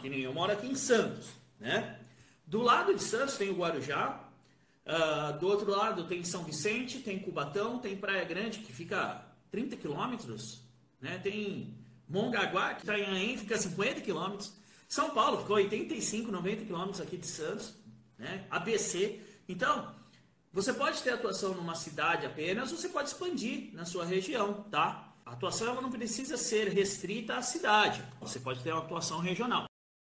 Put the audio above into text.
que nem eu moro aqui em Santos, né? Do lado de Santos tem o Guarujá, uh, do outro lado tem São Vicente, tem Cubatão, tem Praia Grande, que fica 30 quilômetros, né? Tem Mongaguá, que está em Aém, fica 50 quilômetros. São Paulo ficou 85, 90 quilômetros aqui de Santos, né? ABC. Então, você pode ter atuação numa cidade apenas, ou você pode expandir na sua região, tá? A atuação não precisa ser restrita à cidade. Você pode ter uma atuação regional.